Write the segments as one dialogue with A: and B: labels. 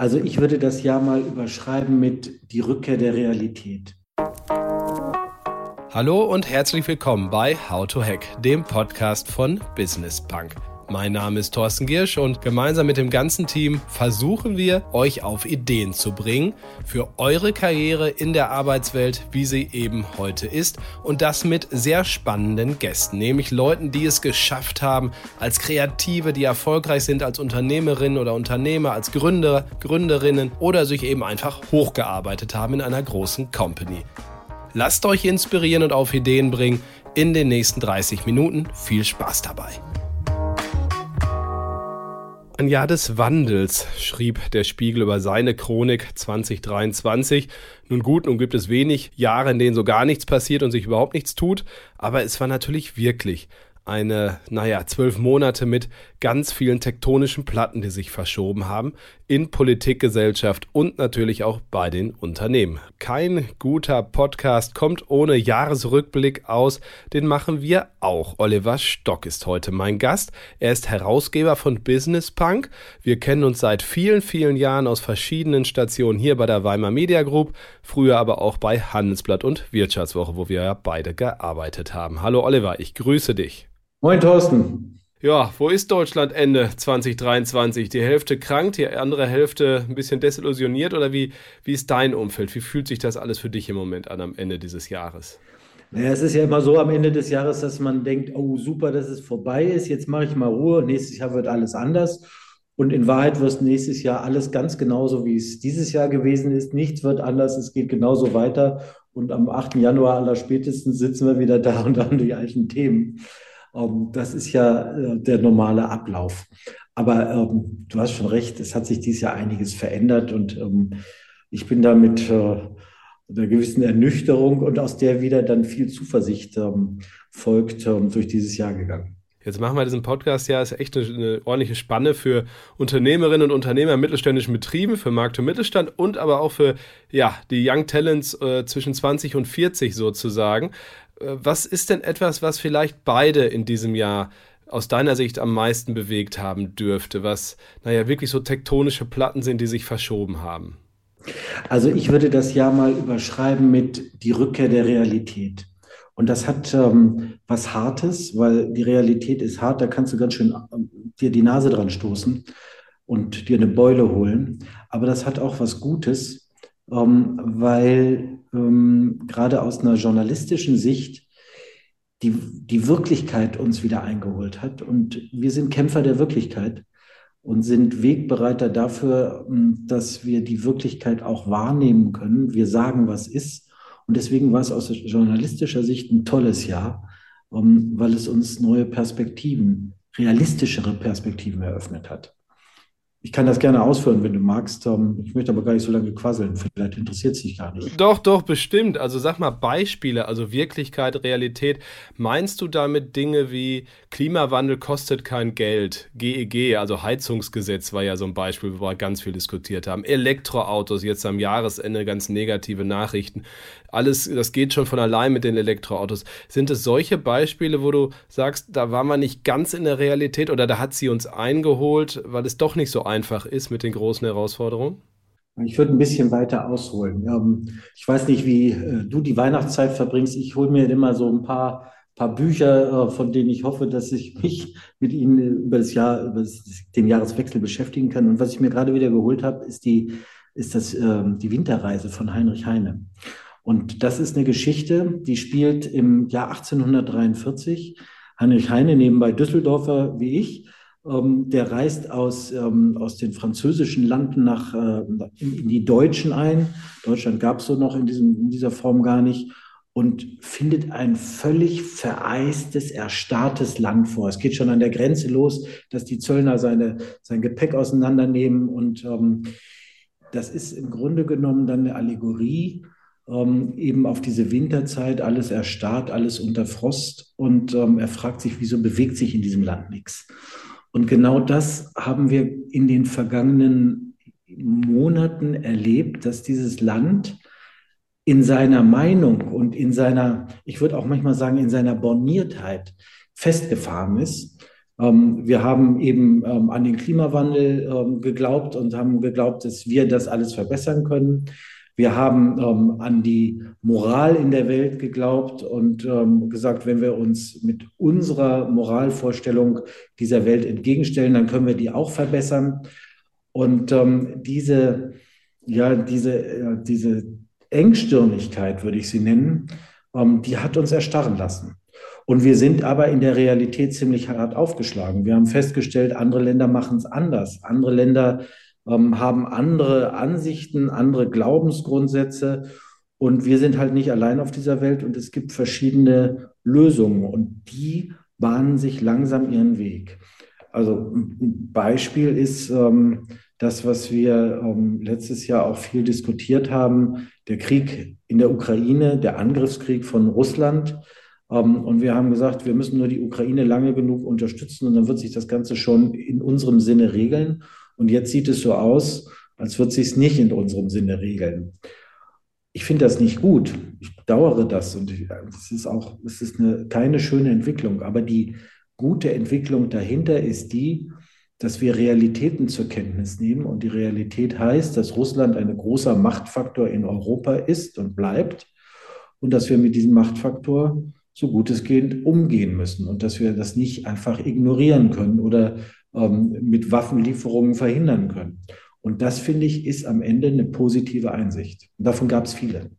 A: Also ich würde das Jahr mal überschreiben mit die Rückkehr der Realität.
B: Hallo und herzlich willkommen bei How to Hack, dem Podcast von Business Punk. Mein Name ist Thorsten Giersch und gemeinsam mit dem ganzen Team versuchen wir, euch auf Ideen zu bringen für eure Karriere in der Arbeitswelt, wie sie eben heute ist. Und das mit sehr spannenden Gästen, nämlich Leuten, die es geschafft haben, als Kreative, die erfolgreich sind als Unternehmerinnen oder Unternehmer, als Gründer, Gründerinnen oder sich eben einfach hochgearbeitet haben in einer großen Company. Lasst euch inspirieren und auf Ideen bringen in den nächsten 30 Minuten. Viel Spaß dabei. Ein Jahr des Wandels, schrieb der Spiegel über seine Chronik 2023. Nun gut, nun gibt es wenig Jahre, in denen so gar nichts passiert und sich überhaupt nichts tut, aber es war natürlich wirklich eine, naja, zwölf Monate mit ganz vielen tektonischen Platten, die sich verschoben haben in Politik, Gesellschaft und natürlich auch bei den Unternehmen. Kein guter Podcast kommt ohne Jahresrückblick aus. Den machen wir auch. Oliver Stock ist heute mein Gast. Er ist Herausgeber von Business Punk. Wir kennen uns seit vielen, vielen Jahren aus verschiedenen Stationen hier bei der Weimar Media Group, früher aber auch bei Handelsblatt und Wirtschaftswoche, wo wir ja beide gearbeitet haben. Hallo Oliver, ich grüße dich.
A: Moin Thorsten.
B: Ja, wo ist Deutschland Ende 2023? Die Hälfte krank, die andere Hälfte ein bisschen desillusioniert oder wie, wie ist dein Umfeld? Wie fühlt sich das alles für dich im Moment an am Ende dieses Jahres?
A: Naja, es ist ja immer so am Ende des Jahres, dass man denkt, oh super, dass es vorbei ist, jetzt mache ich mal Ruhe, nächstes Jahr wird alles anders. Und in Wahrheit wird nächstes Jahr alles ganz genauso, wie es dieses Jahr gewesen ist. Nichts wird anders, es geht genauso weiter. Und am 8. Januar aller spätestens sitzen wir wieder da und haben die alten Themen. Ähm, das ist ja äh, der normale Ablauf. Aber ähm, du hast schon recht, es hat sich dieses Jahr einiges verändert und ähm, ich bin da mit äh, einer gewissen Ernüchterung und aus der wieder dann viel Zuversicht folgt durch dieses Jahr gegangen.
B: Jetzt machen wir diesen Podcast ja, ist echt eine, eine, ordentliche Spanne für Unternehmerinnen und Unternehmer in mittelständischen Betrieben, für Markt und Mittelstand und aber auch für ja, die Young Talents äh, zwischen 20 und 40 sozusagen. Äh, was ist denn etwas, was vielleicht beide in diesem Jahr aus deiner Sicht am meisten bewegt haben dürfte, was, naja, wirklich so tektonische Platten sind, die sich verschoben haben?
A: Also ich würde das Jahr mal überschreiben mit die Rückkehr der Realität. Und das hat ähm, was Hartes, weil die Realität ist hart, da kannst du ganz schön ähm, dir die Nase dran stoßen und dir eine Beule holen. Aber das hat auch was Gutes, ähm, weil ähm, gerade aus einer journalistischen Sicht die, die Wirklichkeit uns wieder eingeholt hat. Und wir sind Kämpfer der Wirklichkeit und sind Wegbereiter dafür, ähm, dass wir die Wirklichkeit auch wahrnehmen können. Wir sagen, was ist. Und deswegen war es aus journalistischer Sicht ein tolles Jahr, ähm, weil es uns neue Perspektiven, realistischere Perspektiven eröffnet hat. Ich kann das gerne ausführen, wenn du magst. Ähm, ich möchte aber gar nicht so lange quasseln. Vielleicht interessiert es dich gar nicht.
B: Doch, doch, bestimmt. Also sag mal Beispiele, also Wirklichkeit, Realität. Meinst du damit Dinge wie Klimawandel kostet kein Geld? GEG, e also Heizungsgesetz war ja so ein Beispiel, wo wir ganz viel diskutiert haben. Elektroautos, jetzt am Jahresende ganz negative Nachrichten alles, das geht schon von allein mit den Elektroautos. Sind es solche Beispiele, wo du sagst, da waren wir nicht ganz in der Realität oder da hat sie uns eingeholt, weil es doch nicht so einfach ist mit den großen Herausforderungen?
A: Ich würde ein bisschen weiter ausholen. Ich weiß nicht, wie äh, du die Weihnachtszeit verbringst. Ich hole mir immer so ein paar, paar Bücher, äh, von denen ich hoffe, dass ich mich mit ihnen über das Jahr, über den Jahreswechsel beschäftigen kann. Und was ich mir gerade wieder geholt habe, ist die, ist das, ähm, die Winterreise von Heinrich Heine. Und das ist eine Geschichte, die spielt im Jahr 1843. Heinrich Heine, nebenbei Düsseldorfer wie ich, ähm, der reist aus, ähm, aus den französischen Landen nach, äh, in, in, die Deutschen ein. Deutschland gab es so noch in, diesem, in dieser Form gar nicht und findet ein völlig vereistes, erstarrtes Land vor. Es geht schon an der Grenze los, dass die Zöllner seine, sein Gepäck auseinandernehmen und ähm, das ist im Grunde genommen dann eine Allegorie ähm, eben auf diese Winterzeit, alles erstarrt, alles unter Frost und ähm, er fragt sich, wieso bewegt sich in diesem Land nichts. Und genau das haben wir in den vergangenen Monaten erlebt, dass dieses Land in seiner Meinung und in seiner, ich würde auch manchmal sagen, in seiner Borniertheit festgefahren ist Ähm, wir haben eben ähm, an den Klimawandel ähm, geglaubt und haben geglaubt, dass wir das alles verbessern können. Wir haben ähm, an die Moral in der Welt geglaubt und ähm, gesagt, wenn wir uns mit unserer Moralvorstellung dieser Welt entgegenstellen, dann können wir die auch verbessern. Und ähm, diese, ja, diese, äh, diese Engstirnigkeit, würde ich sie nennen, ähm, die hat uns erstarren lassen. Und wir sind aber in der Realität ziemlich hart aufgeschlagen. Wir haben festgestellt, andere Länder machen es anders. Andere Länder haben andere Ansichten, andere Glaubensgrundsätze. Und wir sind halt nicht allein auf dieser Welt und es gibt verschiedene Lösungen und die bahnen sich langsam ihren Weg. Also ein Beispiel ist ähm, das, was wir ähm, letztes Jahr auch viel diskutiert haben, der Krieg in der Ukraine, der Angriffskrieg von Russland. Ähm, und wir haben gesagt, wir müssen nur die Ukraine lange genug unterstützen und dann wird sich das Ganze schon in unserem Sinne regeln. Und jetzt sieht es so aus, als würde sich es nicht in unserem Sinne regeln. Ich finde das nicht gut. Ich bedauere das und es ist auch, es ist eine, keine schöne Entwicklung. Aber die gute Entwicklung dahinter ist die, dass wir Realitäten zur Kenntnis nehmen. Und die Realität heißt, dass Russland ein großer Machtfaktor in Europa ist und bleibt und dass wir mit diesem Machtfaktor so gut es geht umgehen müssen und dass wir das nicht einfach ignorieren können oder ähm, mit Waffenlieferungen verhindern können. Und das, finde ich, ist am Ende eine positive Einsicht. Und davon gab es viele.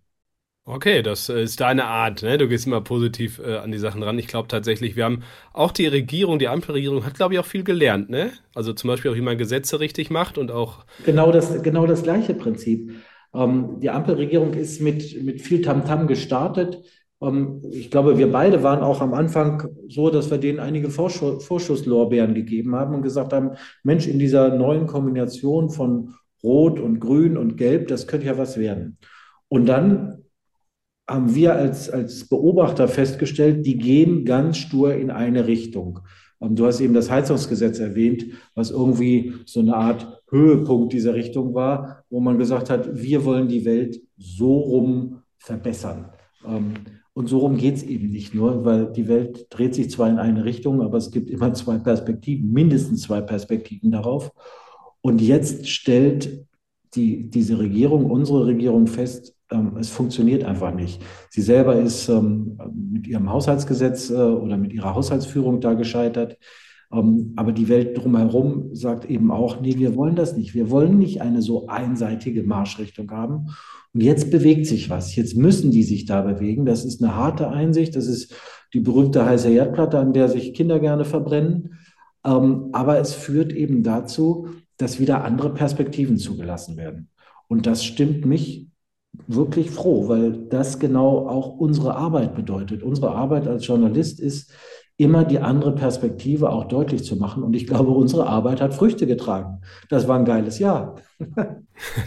B: Okay, das äh, ist deine Art. Ne? Du gehst immer positiv äh, an die Sachen ran. Ich glaube tatsächlich, wir haben auch die Regierung, die Ampelregierung hat, glaube ich, auch viel gelernt. Ne? Also zum Beispiel auch, wie man Gesetze richtig macht und auch.
A: Genau das, genau das gleiche Prinzip. Ähm, die Ampelregierung ist mit, mit viel Tamtam -Tam gestartet. Ähm, ich glaube, wir beide waren auch am Anfang so, dass wir denen einige Vorschusslorbeeren gegeben haben und gesagt haben, Mensch, in dieser neuen Kombination von Rot und Grün und Gelb, das könnte ja was werden. Und dann haben wir als, als Beobachter festgestellt, die gehen ganz stur in eine Richtung. Und du hast eben das Heizungsgesetz erwähnt, was irgendwie so eine Art Höhepunkt dieser Richtung war, wo man gesagt hat, wir wollen die Welt so rum verbessern. Ähm, und so rum geht es eben nicht nur, weil die Welt dreht sich zwar in eine Richtung, aber es gibt immer zwei Perspektiven, mindestens zwei Perspektiven darauf. Und jetzt stellt die, diese Regierung, unsere Regierung fest, ähm, es funktioniert einfach nicht. Sie selber ist ähm, mit ihrem Haushaltsgesetz äh, oder mit ihrer Haushaltsführung da gescheitert. Ähm, aber die Welt drumherum sagt eben auch, nee, wir wollen das nicht. Wir wollen nicht eine so einseitige Marschrichtung haben. Und jetzt bewegt sich was. Jetzt müssen die sich da bewegen. Das ist eine harte Einsicht. Das ist die berühmte heiße Herdplatte, an der sich Kinder gerne verbrennen. Ähm, aber es führt eben dazu, dass wieder andere Perspektiven zugelassen werden. Und das stimmt mich wirklich froh, weil das genau auch unsere Arbeit bedeutet. Unsere Arbeit als Journalist ist, immer die andere Perspektive auch deutlich zu machen. Und ich glaube, unsere Arbeit hat Früchte getragen. Das war ein geiles Jahr.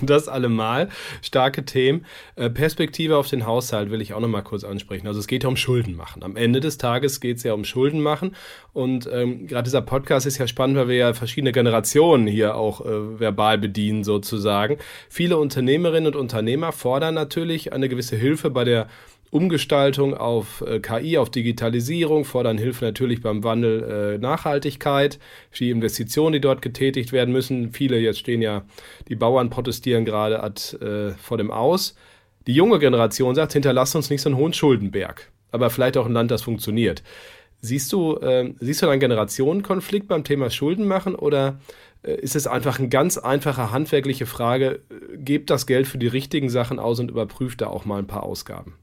B: Das allemal. Starke Themen. Äh, Perspektive auf den Haushalt will ich auch noch mal kurz ansprechen. Also es geht ja um Schulden machen. Am Ende des Tages geht es ja um Schulden machen. Und ähm, gerade dieser Podcast ist ja spannend, weil wir ja verschiedene Generationen hier auch äh, verbal bedienen sozusagen. Viele Unternehmerinnen und Unternehmer fordern natürlich eine gewisse Hilfe bei der Umgestaltung auf äh, KI, auf Digitalisierung, fordern Hilfe natürlich beim Wandel äh, Nachhaltigkeit, die Investitionen, die dort getätigt werden müssen. Viele, jetzt stehen ja, die Bauern protestieren gerade ad, äh, vor dem Aus. Die junge Generation sagt, hinterlasst uns nicht so einen hohen Schuldenberg, aber vielleicht auch ein Land, das funktioniert. Siehst du, äh, siehst du einen Generationenkonflikt beim Thema Schulden machen oder äh, ist es einfach eine ganz einfache handwerkliche Frage, äh, gebt das Geld für die richtigen Sachen aus und überprüft da auch mal ein paar Ausgaben?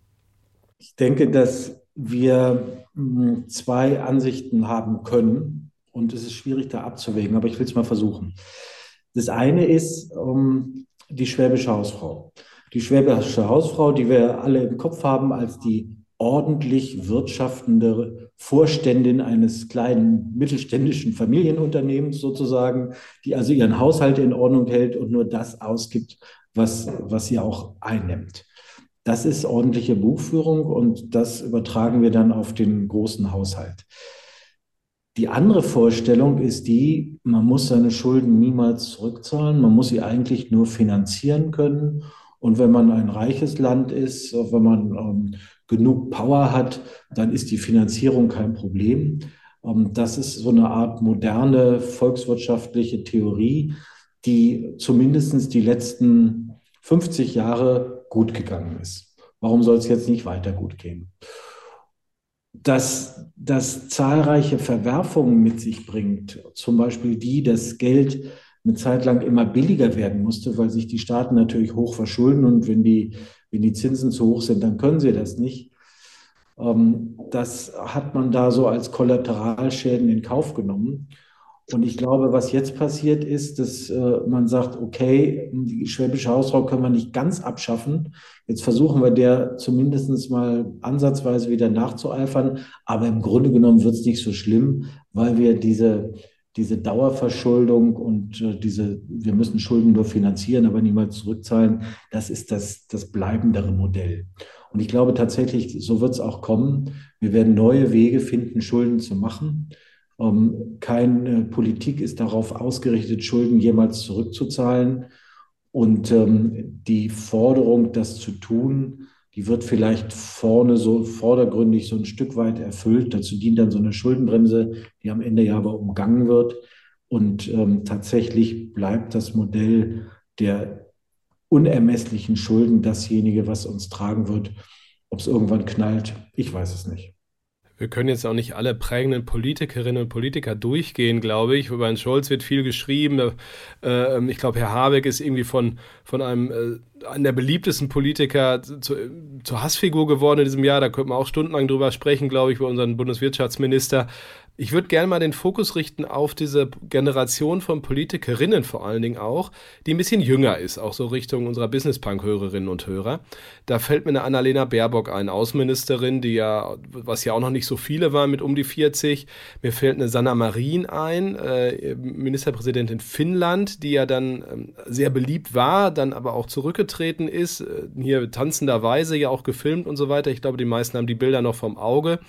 A: Ich denke, dass wir hm, zwei Ansichten haben können und es ist schwierig da abzuwägen, aber ich will es mal versuchen. Das eine ist um, die schwäbische Hausfrau. Die schwäbische Hausfrau, die wir alle im Kopf haben als die ordentlich wirtschaftende Vorständin eines kleinen mittelständischen Familienunternehmens sozusagen, die also ihren Haushalt in Ordnung hält und nur das ausgibt, was, was sie auch einnimmt. Das ist ordentliche Buchführung und das übertragen wir dann auf den großen Haushalt. Die andere Vorstellung ist die, man muss seine Schulden niemals zurückzahlen, man muss sie eigentlich nur finanzieren können. Und wenn man ein reiches Land ist, wenn man ähm, genug Power hat, dann ist die Finanzierung kein Problem. Ähm, das ist so eine Art moderne volkswirtschaftliche Theorie, die zumindest die letzten 50 Jahre gut gegangen ist. Warum soll es jetzt nicht weiter gut gehen? Dass das zahlreiche Verwerfungen mit sich bringt, zum Beispiel die, dass Geld eine Zeit lang immer billiger werden musste, weil sich die Staaten natürlich hoch verschulden und wenn die, wenn die Zinsen zu hoch sind, dann können sie das nicht. Ähm, das hat man da so als Kollateralschäden in Kauf genommen. Und ich glaube, was jetzt passiert ist, dass äh, man sagt, okay, die schwäbische Hausfrau können wir nicht ganz abschaffen. Jetzt versuchen wir der zumindest mal ansatzweise wieder nachzueifern. Aber im Grunde genommen wird es nicht so schlimm, weil wir diese, diese Dauerverschuldung und äh, diese, wir müssen Schulden nur finanzieren, aber niemals zurückzahlen, das ist das, das bleibendere Modell. Und ich glaube tatsächlich, so wird es auch kommen. Wir werden neue Wege finden, Schulden zu machen. Ähm, keine Politik ist darauf ausgerichtet, Schulden jemals zurückzuzahlen. Und ähm, die Forderung, das zu tun, die wird vielleicht vorne so vordergründig so ein Stück weit erfüllt. Dazu dient dann so eine Schuldenbremse, die am Ende ja aber umgangen wird. Und ähm, tatsächlich bleibt das Modell der unermesslichen Schulden dasjenige, was uns tragen wird. Ob es irgendwann knallt, ich weiß es nicht.
B: Wir können jetzt auch nicht alle prägenden Politikerinnen und Politiker durchgehen, glaube ich. Über Herrn Scholz wird viel geschrieben. Äh, ich glaube, Herr Habeck ist irgendwie von, von einem, äh, einem der beliebtesten Politiker zu, zur Hassfigur geworden in diesem Jahr. Da könnte man auch stundenlang drüber sprechen, glaube ich, bei unserem Bundeswirtschaftsminister. Ich würde gerne mal den Fokus richten auf diese Generation von Politikerinnen vor allen Dingen auch, die ein bisschen jünger ist, auch so Richtung unserer Business-Punk-Hörerinnen und Hörer. Da fällt mir eine Annalena Baerbock ein, Außenministerin, die ja, was ja auch noch nicht so viele waren mit um die 40. Mir fällt eine Sanna Marin ein, äh, Ministerpräsidentin Finnland, die ja dann ähm, sehr beliebt war, dann aber auch zurückgetreten ist, äh, hier tanzenderweise ja auch gefilmt und so weiter. Ich glaube, die meisten haben die Bilder noch vom Auge.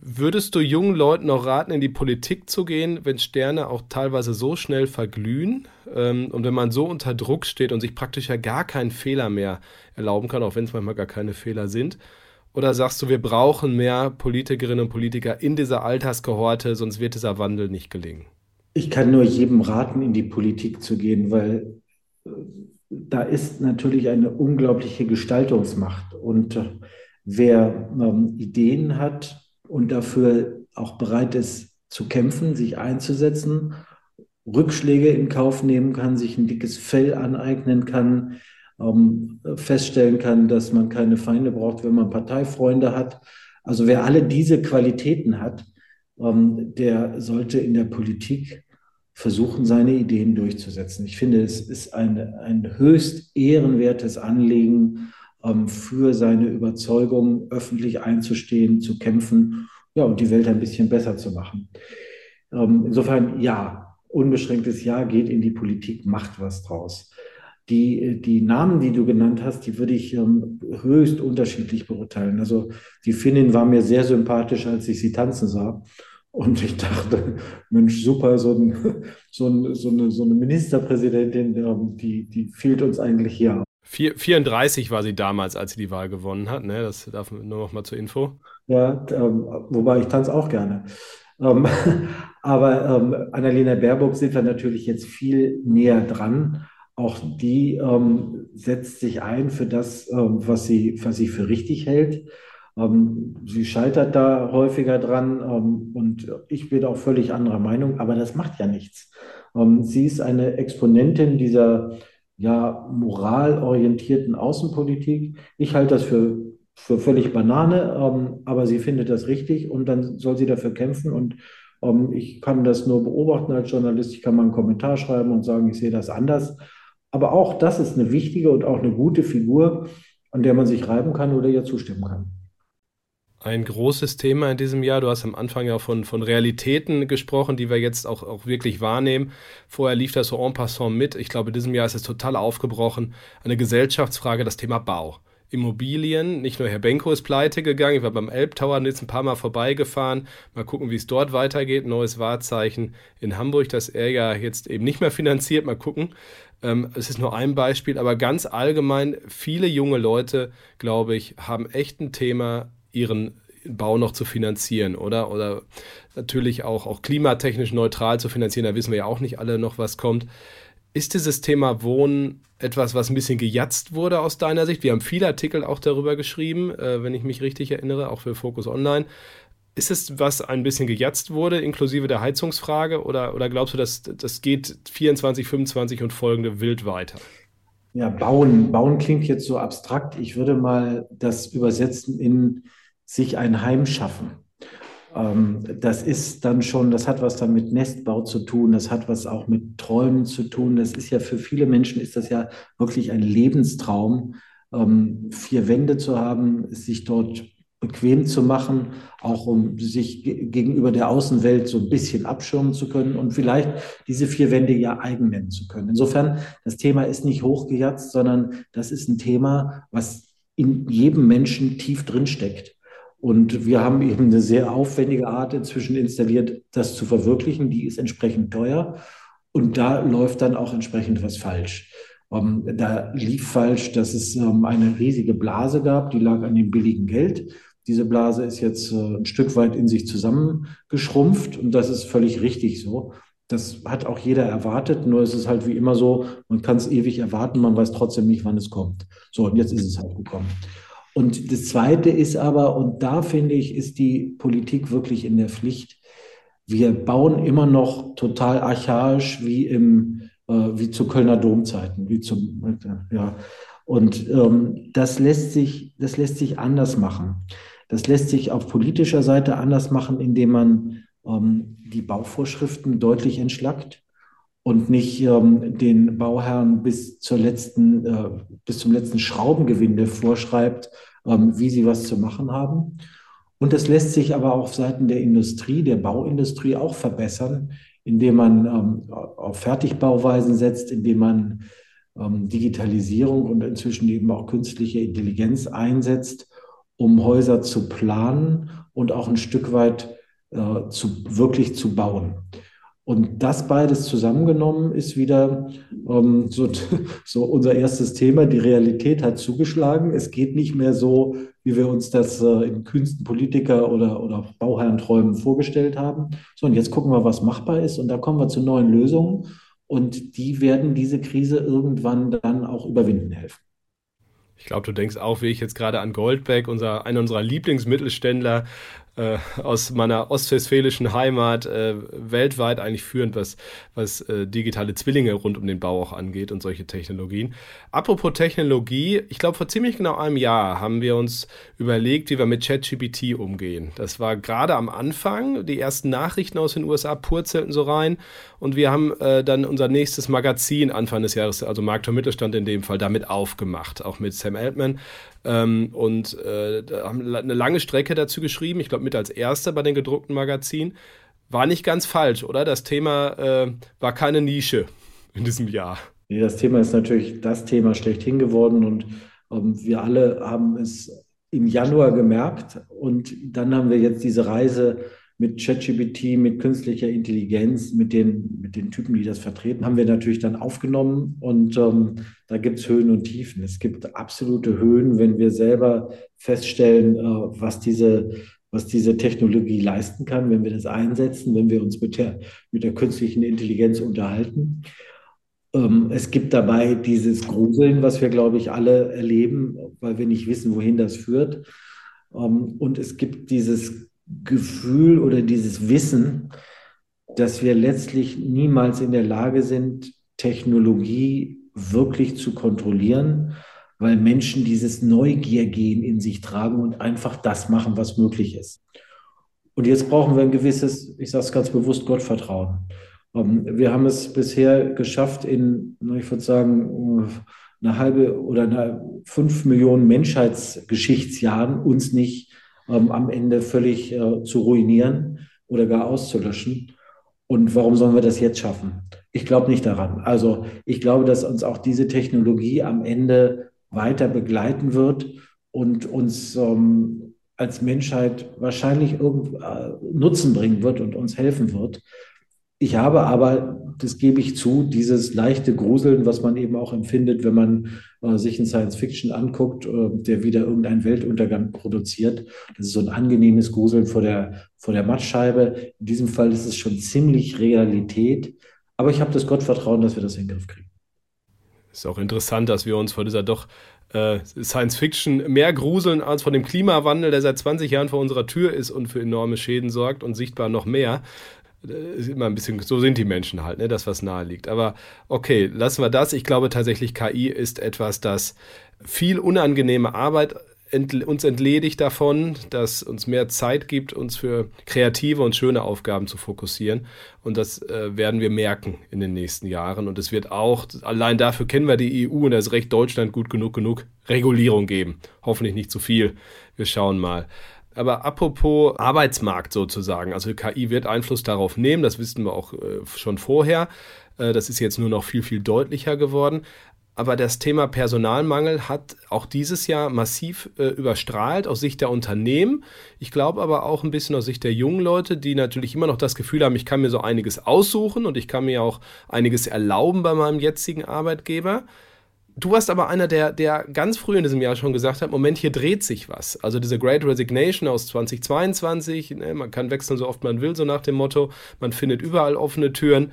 B: Würdest du jungen Leuten auch raten, in die Politik zu gehen, wenn Sterne auch teilweise so schnell verglühen ähm, und wenn man so unter Druck steht und sich praktisch ja gar keinen Fehler mehr erlauben kann, auch wenn es manchmal gar keine Fehler sind? Oder sagst du, wir brauchen mehr Politikerinnen und Politiker in dieser Alterskohorte, sonst wird dieser Wandel nicht gelingen?
A: Ich kann nur jedem raten, in die Politik zu gehen, weil äh, da ist natürlich eine unglaubliche Gestaltungsmacht. Und äh, wer ähm, Ideen hat, und dafür auch bereit ist zu kämpfen, sich einzusetzen, Rückschläge in Kauf nehmen kann, sich ein dickes Fell aneignen kann, ähm, feststellen kann, dass man keine Feinde braucht, wenn man Parteifreunde hat. Also wer alle diese Qualitäten hat, ähm, der sollte in der Politik versuchen, seine Ideen durchzusetzen. Ich finde, es ist ein, ein höchst ehrenwertes Anliegen, für seine Überzeugung öffentlich einzustehen, zu kämpfen ja, und die Welt ein bisschen besser zu machen. Ähm, insofern ja, unbeschränktes Ja geht in die Politik, macht was draus. Die, die Namen, die du genannt hast, die würde ich ähm, höchst unterschiedlich beurteilen. Also die Finnin war mir sehr sympathisch, als ich sie tanzen sah. Und ich dachte, Mensch, super, so, ein, so, ein, so, eine, so eine Ministerpräsidentin, die, die fehlt uns eigentlich hier.
B: 34 war sie damals, als sie die Wahl gewonnen hat. Ne? Das darf nur noch mal zur Info.
A: Ja, ähm, wobei ich tanze auch gerne. Ähm, aber ähm, Annalena Baerbock sind wir natürlich jetzt viel näher dran. Auch die ähm, setzt sich ein für das, ähm, was, sie, was sie für richtig hält. Ähm, sie scheitert da häufiger dran und ich bin auch völlig anderer Meinung, aber das macht ja nichts. sie ist eine Exponentin dieser ja, moralorientierten Außenpolitik. Ich halte das für, für völlig Banane, ähm, aber sie findet das richtig und dann soll sie dafür kämpfen. Und ähm, ich kann das nur beobachten als Journalist. Ich kann mal einen Kommentar schreiben und sagen, ich sehe das anders. Aber auch das ist eine wichtige und auch eine gute Figur, an der man sich reiben kann oder ihr zustimmen kann
B: ein großes Thema in diesem Jahr. Du hast am Anfang ja von, von Realitäten gesprochen, die wir jetzt auch, auch wirklich wahrnehmen. Vorher lief das so en passant mit. Ich glaube, in diesem Jahr ist es total aufgebrochen. Eine Gesellschaftsfrage, das Thema Bau. Immobilien, nicht nur Herr Benko ist pleite gegangen, ich war beim Elbtower jetzt ein paar Mal vorbeigefahren. Mal gucken, wie es dort weitergeht. Neues Wahrzeichen in Hamburg, das er ja jetzt eben nicht mehr finanziert. Mal gucken. Ähm, es ist nur ein Beispiel, aber ganz allgemein, viele junge Leute, glaube ich, haben echt ein Thema ihren Bau noch zu finanzieren, oder? Oder natürlich auch, auch klimatechnisch neutral zu finanzieren. Da wissen wir ja auch nicht alle noch, was kommt. Ist dieses Thema Wohnen etwas, was ein bisschen gejatzt wurde aus deiner Sicht? Wir haben viele Artikel auch darüber geschrieben, äh, wenn ich mich richtig erinnere, auch für Focus Online. Ist es was ein bisschen gejatzt wurde, inklusive der Heizungsfrage, oder, oder glaubst du, dass das geht 24, 25 und folgende wild weiter?
A: Ja, bauen. Bauen klingt jetzt so abstrakt. Ich würde mal das übersetzen in sich ein Heim schaffen. Ähm, das ist dann schon, das hat was dann mit Nestbau zu tun, das hat was auch mit Träumen zu tun. Das ist ja für viele Menschen ist das ja wirklich ein Lebenstraum, ähm, vier Wände zu haben, sich dort bequem zu machen, auch um sich gegenüber der Außenwelt so ein bisschen abschirmen zu können und vielleicht diese vier Wände ja eigen nennen zu können. Insofern, das Thema ist nicht hochgejatzt, sondern das ist ein Thema, was in jedem Menschen tief drin steckt. Und wir haben eben eine sehr aufwendige Art inzwischen installiert, das zu verwirklichen. Die ist entsprechend teuer. Und da läuft dann auch entsprechend was falsch. Ähm, da lief falsch, dass es ähm, eine riesige Blase gab, die lag an dem billigen Geld. Diese Blase ist jetzt uh, ein Stück weit in sich zusammengeschrumpft und das ist völlig richtig so. Das hat auch jeder erwartet, nur ist es halt wie immer so, man kann es ewig erwarten, man weiß trotzdem nicht, wann es kommt. So, und jetzt ist es halt gekommen. Und das Zweite ist aber, und da finde ich, ist die Politik wirklich in der Pflicht. Wir bauen immer noch total archaisch wie im äh, wie zu Kölner Domzeiten, wie zum ja. Und ähm, das lässt sich das lässt sich anders machen. Das lässt sich auf politischer Seite anders machen, indem man ähm, die Bauvorschriften deutlich entschlackt und nicht ähm, den Bauherren bis zur letzten, äh, bis zum letzten Schraubengewinde vorschreibt, ähm, wie sie was zu machen haben. Und das lässt sich aber auch auf Seiten der Industrie, der Bauindustrie auch verbessern, indem man ähm, auf Fertigbauweisen setzt, indem man ähm, Digitalisierung und inzwischen eben auch künstliche Intelligenz einsetzt, um Häuser zu planen und auch ein Stück weit äh, zu, wirklich zu bauen. Und das beides zusammengenommen ist wieder ähm, so, so unser erstes Thema. Die Realität hat zugeschlagen. Es geht nicht mehr so, wie wir uns das äh, in kühnsten Politiker- oder, oder Bauherrenträumen vorgestellt haben. So, und jetzt gucken wir, was machbar ist. Und da kommen wir zu neuen Lösungen. Und die werden diese Krise irgendwann dann auch überwinden helfen.
B: Ich glaube, du denkst auch, wie ich jetzt gerade an Goldbeck, unser, einer unserer Lieblingsmittelständler, äh, aus meiner ostwestfälischen Heimat äh, weltweit eigentlich führend, was, was äh, digitale Zwillinge rund um den Bau auch angeht und solche Technologien. Apropos Technologie, ich glaube, vor ziemlich genau einem Jahr haben wir uns überlegt, wie wir mit ChatGPT umgehen. Das war gerade am Anfang, die ersten Nachrichten aus den USA purzelten so rein und wir haben äh, dann unser nächstes Magazin Anfang des Jahres, also Markt und Mittelstand in dem Fall, damit aufgemacht, auch mit Sam Altman. Ähm, und äh, haben eine lange Strecke dazu geschrieben, ich glaube mit als erster bei den gedruckten Magazinen. War nicht ganz falsch, oder? Das Thema äh, war keine Nische in diesem Jahr.
A: Nee, das Thema ist natürlich das Thema schlechthin geworden und ähm, wir alle haben es im Januar gemerkt und dann haben wir jetzt diese Reise mit ChatGPT, mit künstlicher Intelligenz, mit den, mit den Typen, die das vertreten, haben wir natürlich dann aufgenommen. Und ähm, da gibt es Höhen und Tiefen. Es gibt absolute Höhen, wenn wir selber feststellen, äh, was diese was diese Technologie leisten kann, wenn wir das einsetzen, wenn wir uns mit der, mit der künstlichen Intelligenz unterhalten. Ähm, es gibt dabei dieses Gruseln, was wir, glaube ich, alle erleben, weil wir nicht wissen, wohin das führt. Ähm, und es gibt dieses Gefühl oder dieses Wissen, dass wir letztlich niemals in der Lage sind, Technologie wirklich zu kontrollieren, weil Menschen dieses Neugiergehen in sich tragen und einfach das machen, was möglich ist. Und jetzt brauchen wir ein gewisses, ich sage es ganz bewusst, Gottvertrauen. Ähm, wir haben es bisher geschafft, in, ich würde sagen, eine halbe oder eine fünf Millionen Menschheitsgeschichtsjahren uns nicht ähm, am Ende völlig äh, zu ruinieren oder gar auszulöschen. Und warum sollen wir das jetzt schaffen? Ich glaube nicht daran. Also ich glaube, dass uns auch diese Technologie am Ende weiter begleiten wird und uns ähm, als Menschheit wahrscheinlich irgend, äh, Nutzen bringen wird und uns helfen wird. Ich habe aber, das gebe ich zu, dieses leichte Gruseln, was man eben auch empfindet, wenn man äh, sich in Science Fiction anguckt, äh, der wieder irgendeinen Weltuntergang produziert. Das ist so ein angenehmes Gruseln vor der, vor der Mattscheibe. In diesem Fall ist es schon ziemlich Realität. Aber ich habe das Gottvertrauen, dass wir das in den Griff kriegen.
B: Ist auch interessant, dass wir uns vor dieser doch äh, Science Fiction mehr gruseln als vor dem Klimawandel, der seit 20 Jahren vor unserer Tür ist und für enorme Schäden sorgt und sichtbar noch mehr. Äh, ist immer ein bisschen, so sind die Menschen halt, ne, das, was nahe liegt. Aber okay, lassen wir das. Ich glaube tatsächlich, KI ist etwas, das viel unangenehme Arbeit ent, uns entledigt davon, dass uns mehr Zeit gibt, uns für kreative und schöne Aufgaben zu fokussieren. Und das äh, werden wir merken in den nächsten Jahren. Und es wird auch, allein dafür kennen wir die EU und das Recht Deutschland gut genug, genug Regulierung geben. Hoffentlich nicht zu viel. Wir schauen mal. Aber apropos Arbeitsmarkt sozusagen, also KI wird Einfluss darauf nehmen, das wissen wir auch äh, schon vorher. Äh, das ist jetzt nur noch viel, viel deutlicher geworden. Aber das Thema Personalmangel hat auch dieses Jahr massiv äh, überstrahlt aus Sicht der Unternehmen. Ich glaube aber auch ein bisschen aus Sicht der jungen Leute, die natürlich immer noch das Gefühl haben, ich kann mir so einiges aussuchen und ich kann mir auch einiges erlauben bei meinem jetzigen Arbeitgeber. Du warst aber einer, der, der ganz früh in diesem Jahr schon gesagt hat, Moment, hier dreht sich was. Also diese Great Resignation aus 2022, ne, man kann wechseln so oft man will, so nach dem Motto, man findet überall offene Türen.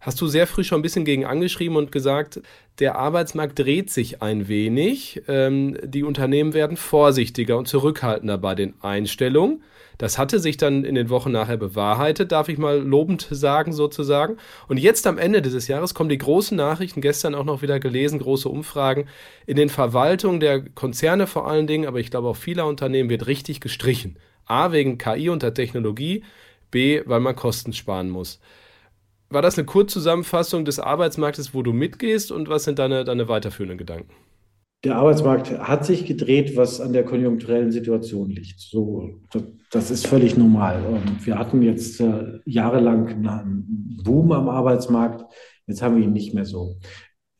B: Hast du sehr früh schon ein bisschen gegen angeschrieben und gesagt, der Arbeitsmarkt dreht sich ein wenig, ähm, die Unternehmen werden vorsichtiger und zurückhaltender bei den Einstellungen. Das hatte sich dann in den Wochen nachher bewahrheitet, darf ich mal lobend sagen sozusagen. Und jetzt am Ende dieses Jahres kommen die großen Nachrichten, gestern auch noch wieder gelesen, große Umfragen. In den Verwaltungen der Konzerne vor allen Dingen, aber ich glaube auch vieler Unternehmen wird richtig gestrichen. A wegen KI und der Technologie, B, weil man Kosten sparen muss. War das eine Kurzzusammenfassung des Arbeitsmarktes, wo du mitgehst und was sind deine, deine weiterführenden Gedanken?
A: Der Arbeitsmarkt hat sich gedreht, was an der konjunkturellen Situation liegt. So, das ist völlig normal. Und wir hatten jetzt äh, jahrelang einen Boom am Arbeitsmarkt. Jetzt haben wir ihn nicht mehr so.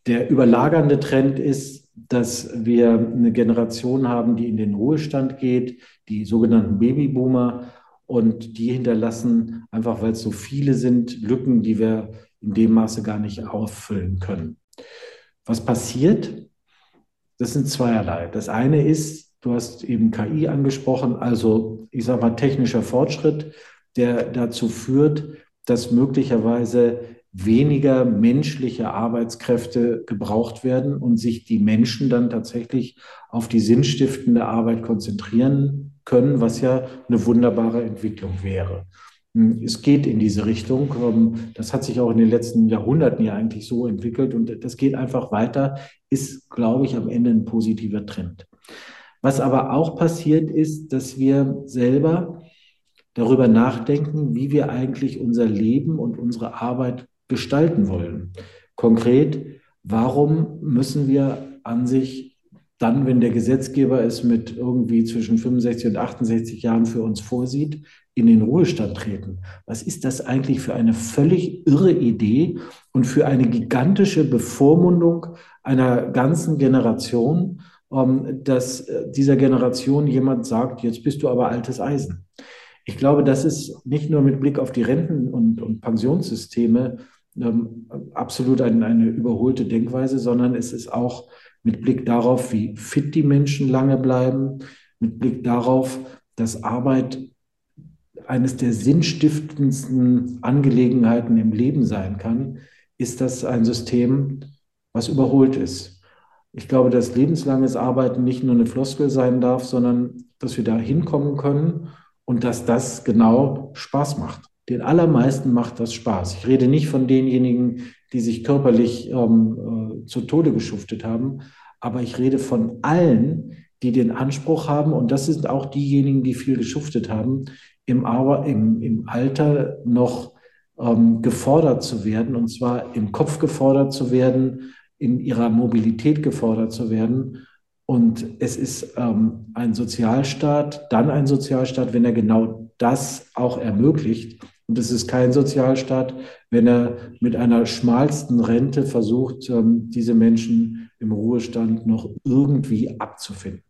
A: Der überlagernde Trend ist, dass wir eine Generation haben, die in den Ruhestand geht, die sogenannten Babyboomer. Und die hinterlassen, einfach weil es so viele sind, Lücken, die wir in dem Maße gar nicht auffüllen können. Was passiert? Das sind zweierlei. Das eine ist, du hast eben KI angesprochen, also ich sage mal technischer Fortschritt, der dazu führt, dass möglicherweise weniger menschliche Arbeitskräfte gebraucht werden und sich die Menschen dann tatsächlich auf die sinnstiftende Arbeit konzentrieren können, was ja eine wunderbare Entwicklung wäre. Hm, es geht in diese Richtung. Ähm, das hat sich auch in den letzten Jahrhunderten ja eigentlich so entwickelt und das geht einfach weiter, ist, glaube ich, am Ende ein positiver Trend. Was aber auch passiert ist, dass wir selber darüber nachdenken, wie wir eigentlich unser Leben und unsere Arbeit gestalten wollen. Konkret, warum müssen wir an sich dann, wenn der Gesetzgeber es mit irgendwie zwischen 65 und 68 Jahren für uns vorsieht, in den Ruhestand treten. Was ist das eigentlich für eine völlig irre Idee und für eine gigantische Bevormundung einer ganzen Generation, ähm, dass äh, dieser Generation jemand sagt, jetzt bist du aber altes Eisen. Ich glaube, das ist nicht nur mit Blick auf die Renten- und, und Pensionssysteme ähm, absolut eine, eine überholte Denkweise, sondern es ist auch mit Blick darauf, wie fit die Menschen lange bleiben, mit Blick darauf, dass Arbeit eines der sinnstiftendsten Angelegenheiten im Leben sein kann, ist das ein System, was überholt ist. Ich glaube, dass lebenslanges Arbeiten nicht nur eine Floskel sein darf, sondern dass wir da hinkommen können und dass das genau Spaß macht. Den allermeisten macht das Spaß. Ich rede nicht von denjenigen, die sich körperlich ähm, äh, zu Tode geschuftet haben, aber ich rede von allen, die den Anspruch haben, und das sind auch diejenigen, die viel geschuftet haben, im, im, im Alter noch ähm, gefordert zu werden, und zwar im Kopf gefordert zu werden, in ihrer Mobilität gefordert zu werden. Und es ist ähm, ein Sozialstaat, dann ein Sozialstaat, wenn er genau das auch ermöglicht. Und es ist kein Sozialstaat, wenn er mit einer schmalsten Rente versucht, ähm, diese Menschen im Ruhestand noch irgendwie abzufinden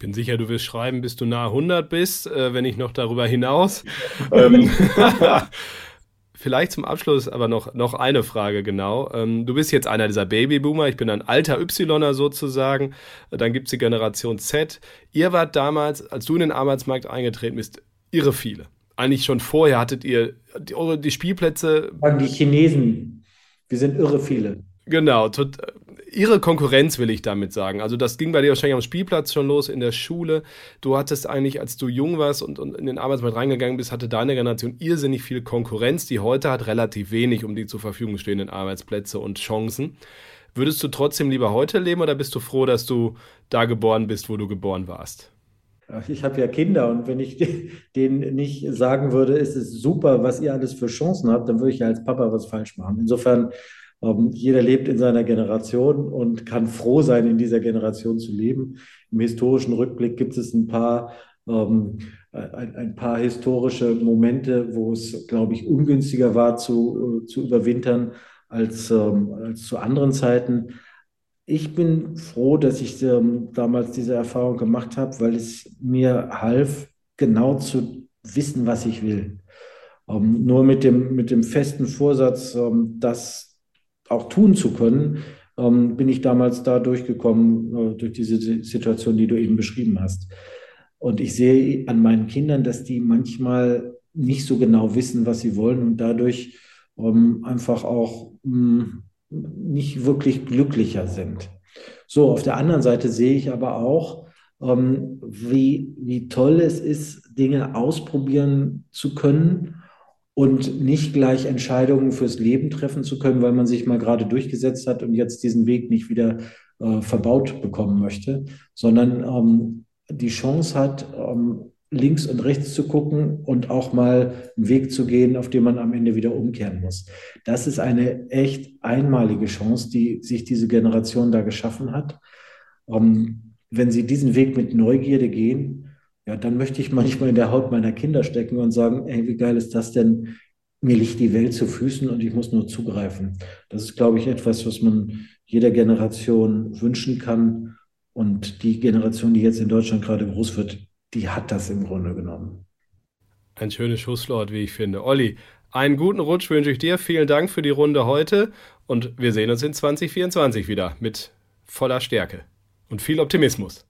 B: bin sicher, du wirst schreiben, bis du nahe 100 bist, äh, wenn nicht noch darüber hinaus. ähm, Vielleicht zum Abschluss aber noch, noch eine Frage genau. Ähm, du bist jetzt einer dieser Babyboomer, ich bin ein alter Ypsiloner sozusagen. Dann gibt es die Generation Z. Ihr wart damals, als du in den Arbeitsmarkt eingetreten bist, irre viele. Eigentlich schon vorher hattet ihr die, die Spielplätze.
A: Die Chinesen, wir sind irre viele.
B: Genau, tot, ihre Konkurrenz will ich damit sagen. Also das ging bei dir wahrscheinlich am Spielplatz schon los, in der Schule. Du hattest eigentlich, als du jung warst und, und in den Arbeitsmarkt reingegangen bist, hatte deine Generation irrsinnig viel Konkurrenz, die heute hat relativ wenig um die zur Verfügung stehenden Arbeitsplätze und Chancen. Würdest du trotzdem lieber heute leben oder bist du froh, dass du da geboren bist, wo du geboren warst?
A: Ich habe ja Kinder und wenn ich denen nicht sagen würde, es ist super, was ihr alles für Chancen habt, dann würde ich ja als Papa was falsch machen. Insofern jeder lebt in seiner Generation und kann froh sein, in dieser Generation zu leben. Im historischen Rückblick gibt es ein paar, ähm, ein, ein, paar historische Momente, wo es, glaube ich, ungünstiger war zu, äh, zu überwintern als, ähm, als zu anderen Zeiten. Ich bin froh, dass ich ähm, damals diese Erfahrung gemacht habe, weil es mir half, genau zu wissen, was ich will. Ähm, nur mit dem, mit dem festen Vorsatz, ähm, dass auch tun zu können, ähm, bin ich damals da durchgekommen, äh, durch diese Situation, die du eben beschrieben hast. Und ich sehe an meinen Kindern, dass die manchmal nicht so genau wissen, was sie wollen und dadurch ähm, einfach auch mh, hm, nicht wirklich glücklicher sind. So, auf der anderen Seite sehe ich aber auch, ähm, wie, wie toll es ist, Dinge ausprobieren zu können und nicht gleich Entscheidungen fürs Leben treffen zu können, weil man sich mal gerade durchgesetzt hat und jetzt diesen Weg nicht wieder äh, verbaut bekommen möchte, sondern ähm, die Chance hat, ähm, links und rechts zu gucken und auch mal einen Weg zu gehen, auf den man am Ende wieder umkehren muss. Das ist eine echt einmalige Chance, die sich diese Generation da geschaffen hat. Ähm, wenn sie diesen Weg mit Neugierde gehen, ja, dann möchte ich manchmal in der Haut meiner Kinder stecken und sagen, ey, wie geil ist das denn? Mir liegt die Welt zu Füßen und ich muss nur zugreifen. Das ist, glaube ich, etwas, was man jeder Generation wünschen kann. Und die Generation, die jetzt in Deutschland gerade groß wird, die hat das im Grunde genommen.
B: Ein schönes Schlusswort, wie ich finde. Olli, einen guten Rutsch wünsche ich dir. Vielen Dank für die Runde heute und wir sehen uns in 2024 wieder mit voller Stärke und viel Optimismus.